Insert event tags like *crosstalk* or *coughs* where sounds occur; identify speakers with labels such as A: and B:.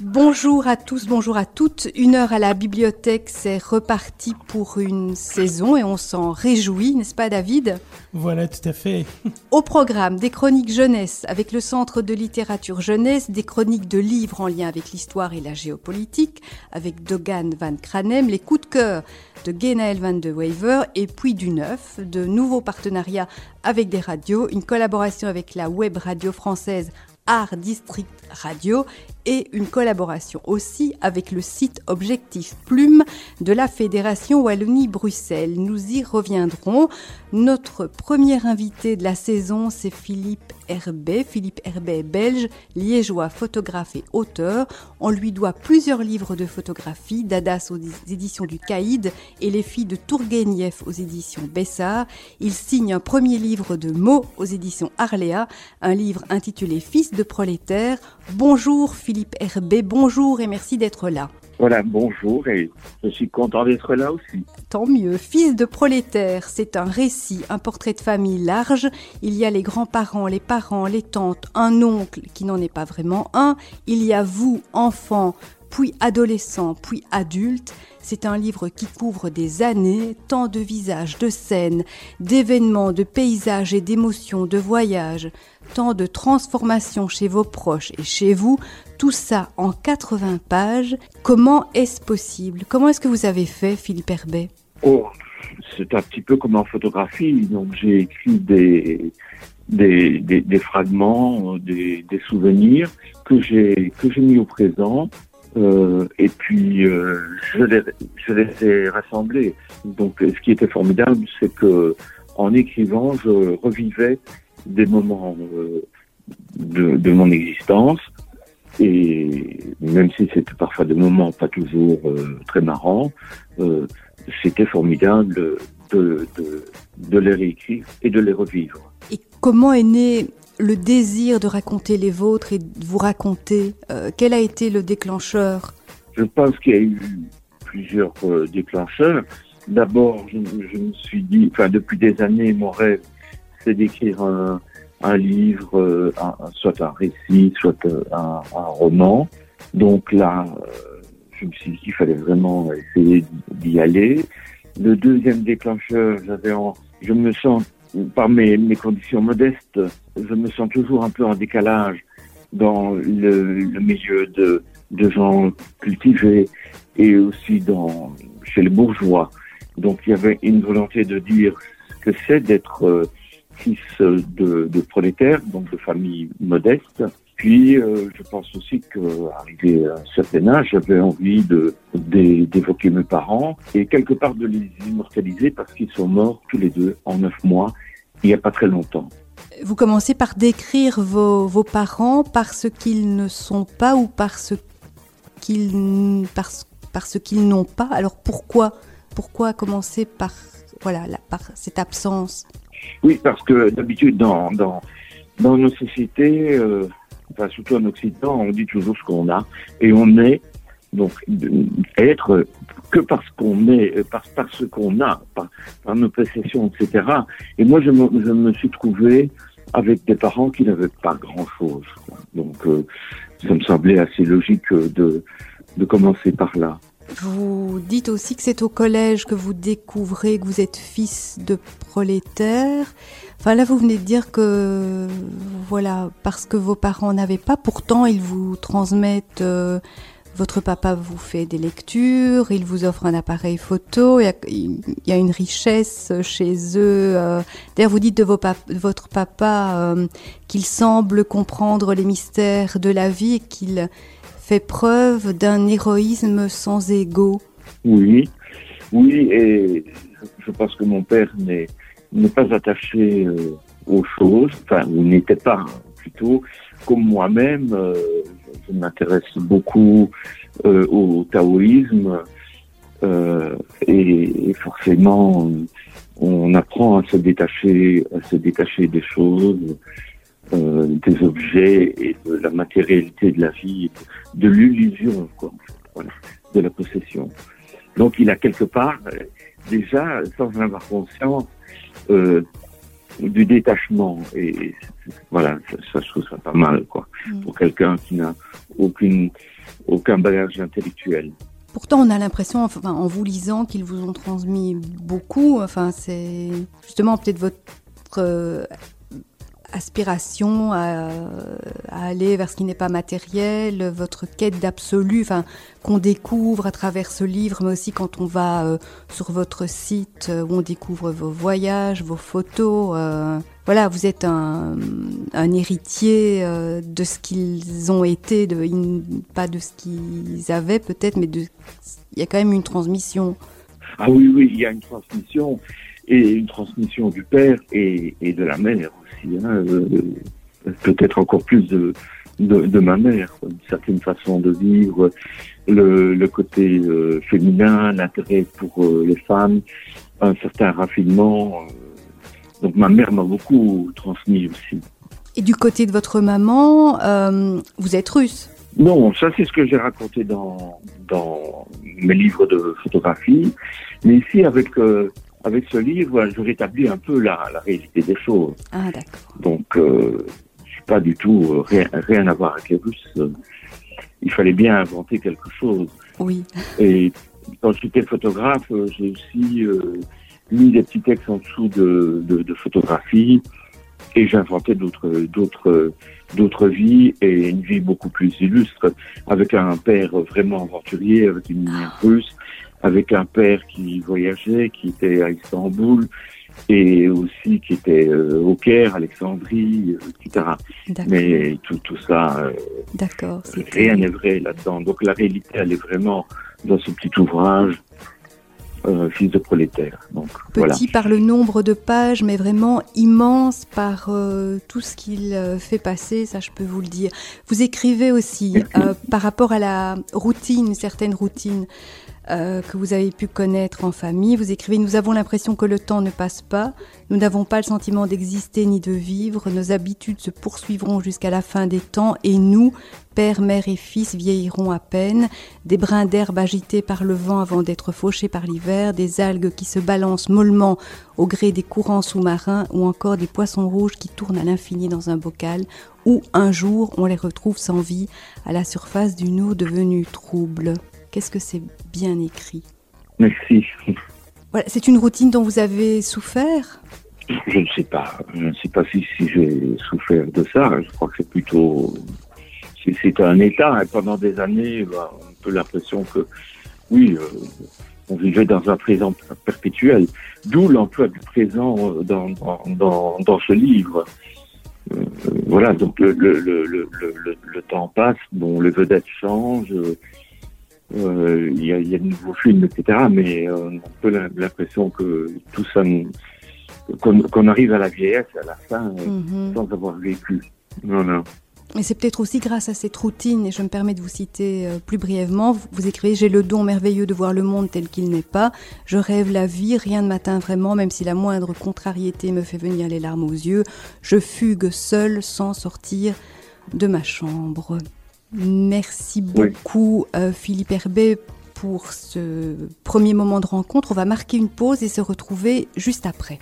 A: Bonjour à tous, bonjour à toutes. Une heure à la bibliothèque, c'est reparti pour une saison et on s'en réjouit, n'est-ce pas David?
B: Voilà, tout à fait. *laughs*
A: Au programme, des chroniques jeunesse avec le Centre de littérature jeunesse, des chroniques de livres en lien avec l'histoire et la géopolitique, avec Dogan Van Kranem, les coups de cœur de Genaël Van de Waver et puis du neuf, de nouveaux partenariats avec des radios, une collaboration avec la web radio française Art District Radio et une collaboration aussi avec le site Objectif Plume de la Fédération Wallonie-Bruxelles. Nous y reviendrons. Notre premier invité de la saison, c'est Philippe Herbet. Philippe Herbet est belge, liégeois, photographe et auteur. On lui doit plusieurs livres de photographie, Dadas aux éditions du Caïd et Les filles de Tourguenieff aux éditions Bessard. Il signe un premier livre de mots aux éditions Arléa, un livre intitulé Fils de prolétaire Bonjour Philippe Herbet, bonjour et merci d'être là.
C: Voilà, bonjour et je suis content d'être là aussi.
A: Tant mieux. Fils de prolétaire, c'est un récit, un portrait de famille large. Il y a les grands-parents, les parents, les tantes, un oncle qui n'en est pas vraiment un. Il y a vous, enfants, puis adolescents, puis adultes. C'est un livre qui couvre des années, tant de visages, de scènes, d'événements, de paysages et d'émotions, de voyages, tant de transformations chez vos proches et chez vous, tout ça en 80 pages. Comment est-ce possible? Comment est-ce que vous avez fait, Philippe Herbet?
C: Oh, c'est un petit peu comme en photographie. Donc j'ai écrit des, des, des, fragments, des, des, souvenirs que j'ai que j'ai mis au présent. Euh, et puis euh, je, les, ai rassemblés. Donc ce qui était formidable, c'est que en écrivant, je revivais des moments euh, de, mon existence. Et même si c'était parfois des moments pas toujours très marrants, c'était formidable de, les réécrire et de les revivre.
A: Et comment est né le désir de raconter les vôtres et de vous raconter Quel a été le déclencheur?
C: Je pense qu'il y a eu plusieurs déclencheurs. D'abord, je, me suis dit, enfin depuis des années, mon rêve, c'est d'écrire un, livre, euh, soit un récit, soit euh, un, un roman. Donc là, euh, je me suis dit qu'il fallait vraiment essayer d'y aller. Le deuxième déclencheur, j'avais, je me sens, par mes, mes conditions modestes, je me sens toujours un peu en décalage dans le, le milieu de, de gens cultivés et aussi dans, chez les bourgeois. Donc il y avait une volonté de dire ce que c'est d'être fils de, de prolétaires, donc de famille modeste. Puis, euh, je pense aussi qu'arrivé à un certain âge, j'avais envie de d'évoquer mes parents et quelque part de les immortaliser parce qu'ils sont morts tous les deux en neuf mois, il n'y a pas très longtemps.
A: Vous commencez par décrire vos, vos parents parce qu'ils ne sont pas ou parce qu'ils parce, parce qu'ils n'ont pas. Alors pourquoi pourquoi commencer par voilà la, par cette absence?
C: Oui, parce que d'habitude, dans, dans, dans nos sociétés, euh, enfin, surtout en Occident, on dit toujours ce qu'on a et on est donc être que parce qu'on est, parce, parce qu'on a, par, par, nos possessions, etc. Et moi, je me, je me suis trouvé avec des parents qui n'avaient pas grand-chose. Donc, euh, ça me semblait assez logique de, de commencer par là.
A: Vous dites aussi que c'est au collège que vous découvrez que vous êtes fils de prolétaire. Enfin là, vous venez de dire que, voilà, parce que vos parents n'avaient pas, pourtant ils vous transmettent, euh, votre papa vous fait des lectures, il vous offre un appareil photo, il y a, une richesse chez eux. Euh. D'ailleurs, vous dites de votre papa euh, qu'il semble comprendre les mystères de la vie et qu'il fait preuve d'un héroïsme sans ego.
C: Oui, oui, et je pense que mon père n'est pas attaché euh, aux choses, enfin, ou n'était pas plutôt, comme moi-même, euh, je m'intéresse beaucoup euh, au taoïsme, et, forcément, on apprend à se détacher, à se détacher des choses, euh, des objets et de la matérialité de la vie, de l'illusion, quoi, voilà, de la possession. Donc il a quelque part, euh, déjà, sans en avoir conscience, euh, du détachement. Et, voilà, ça, je trouve ça pas mal, quoi. Mm. Pour quelqu'un qui n'a aucune aucun bagage intellectuel.
A: Pourtant, on a l'impression, enfin, en vous lisant, qu'ils vous ont transmis beaucoup. Enfin, c'est justement peut-être votre euh, aspiration à, aller vers ce qui n'est pas matériel, votre quête d'absolu, enfin, qu'on découvre à travers ce livre, mais aussi quand on va euh, sur votre site euh, où on découvre vos voyages, vos photos. Euh, voilà, vous êtes un, héritier de ce qu'ils ont été, pas de ce qu'ils avaient peut-être, mais il y a quand même une transmission.
C: Ah oui, oui, il y a une transmission et une transmission du père et, et de la mère aussi. Hein, euh, Peut-être encore plus de, de, de, ma mère, une certaine façon de vivre, le, le côté euh, féminin, l'intérêt pour euh, les femmes, un certain raffinement. Donc ma mère m'a beaucoup transmis aussi.
A: Et du côté de votre maman, euh, vous êtes russe?
C: Non, ça c'est ce que j'ai raconté dans, dans mes livres de photographie. Mais ici, avec avec ce livre, je rétablis un peu la, la réalité des choses.
A: Ah, d'accord.
C: Donc, euh, je suis pas du tout euh, rien, rien à voir avec les Russes. Il fallait bien inventer quelque chose.
A: Oui.
C: Et quand j'étais photographe, euh, j'ai aussi euh, mis des petits textes en dessous de, de, de photographies et j'inventais d'autres, d'autres, d'autres vies et une vie beaucoup plus illustre avec un père vraiment aventurier, avec une mère russe avec un père qui voyageait, qui était à Istanbul et aussi qui était euh, au Caire, Alexandrie, etc. Mais tout, tout ça, euh,
A: D'accord,
C: rien n'est vrai là-dedans. Donc la réalité, elle est vraiment dans ce petit ouvrage. Euh, fils de prolétaire. Donc,
A: Petit
C: voilà.
A: par le nombre de pages, mais vraiment immense par euh, tout ce qu'il euh, fait passer, ça je peux vous le dire. Vous écrivez aussi *coughs* euh, par rapport à la routine, une certaine routine. Euh, que vous avez pu connaître en famille. Vous écrivez Nous avons l'impression que le temps ne passe pas, nous n'avons pas le sentiment d'exister ni de vivre, nos habitudes se poursuivront jusqu'à la fin des temps et nous, père, mère et fils, vieilliront à peine, des brins d'herbe agités par le vent avant d'être fauchés par l'hiver, des algues qui se balancent mollement au gré des courants sous-marins ou encore des poissons rouges qui tournent à l'infini dans un bocal où un jour on les retrouve sans vie à la surface d'une eau devenue trouble. Qu'est-ce que c'est bien écrit
C: Merci.
A: Voilà, c'est une routine dont vous avez souffert
C: Je ne sais pas. Je ne sais pas si, si j'ai souffert de ça. Je crois que c'est plutôt... C'est un état. Et pendant des années, bah, on a un peu l'impression que, oui, euh, on vivait dans un présent perpétuel. D'où l'emploi du présent dans, dans, dans, dans ce livre. Euh, voilà, donc le, le, le, le, le temps passe, bon, les vedettes changent, il euh, y, a, y, a, de nouveaux films, etc. Mais euh, on a un peu l'impression que tout ça, qu'on qu arrive à la vieillesse, à la fin, mm -hmm. sans avoir vécu. Non.
A: Et c'est peut-être aussi grâce à cette routine, et je me permets de vous citer euh, plus brièvement, vous, vous écrivez J'ai le don merveilleux de voir le monde tel qu'il n'est pas. Je rêve la vie, rien ne m'atteint vraiment, même si la moindre contrariété me fait venir les larmes aux yeux. Je fugue seul sans sortir de ma chambre. Merci beaucoup, oui. euh, Philippe Herbet, pour ce premier moment de rencontre. On va marquer une pause et se retrouver juste après.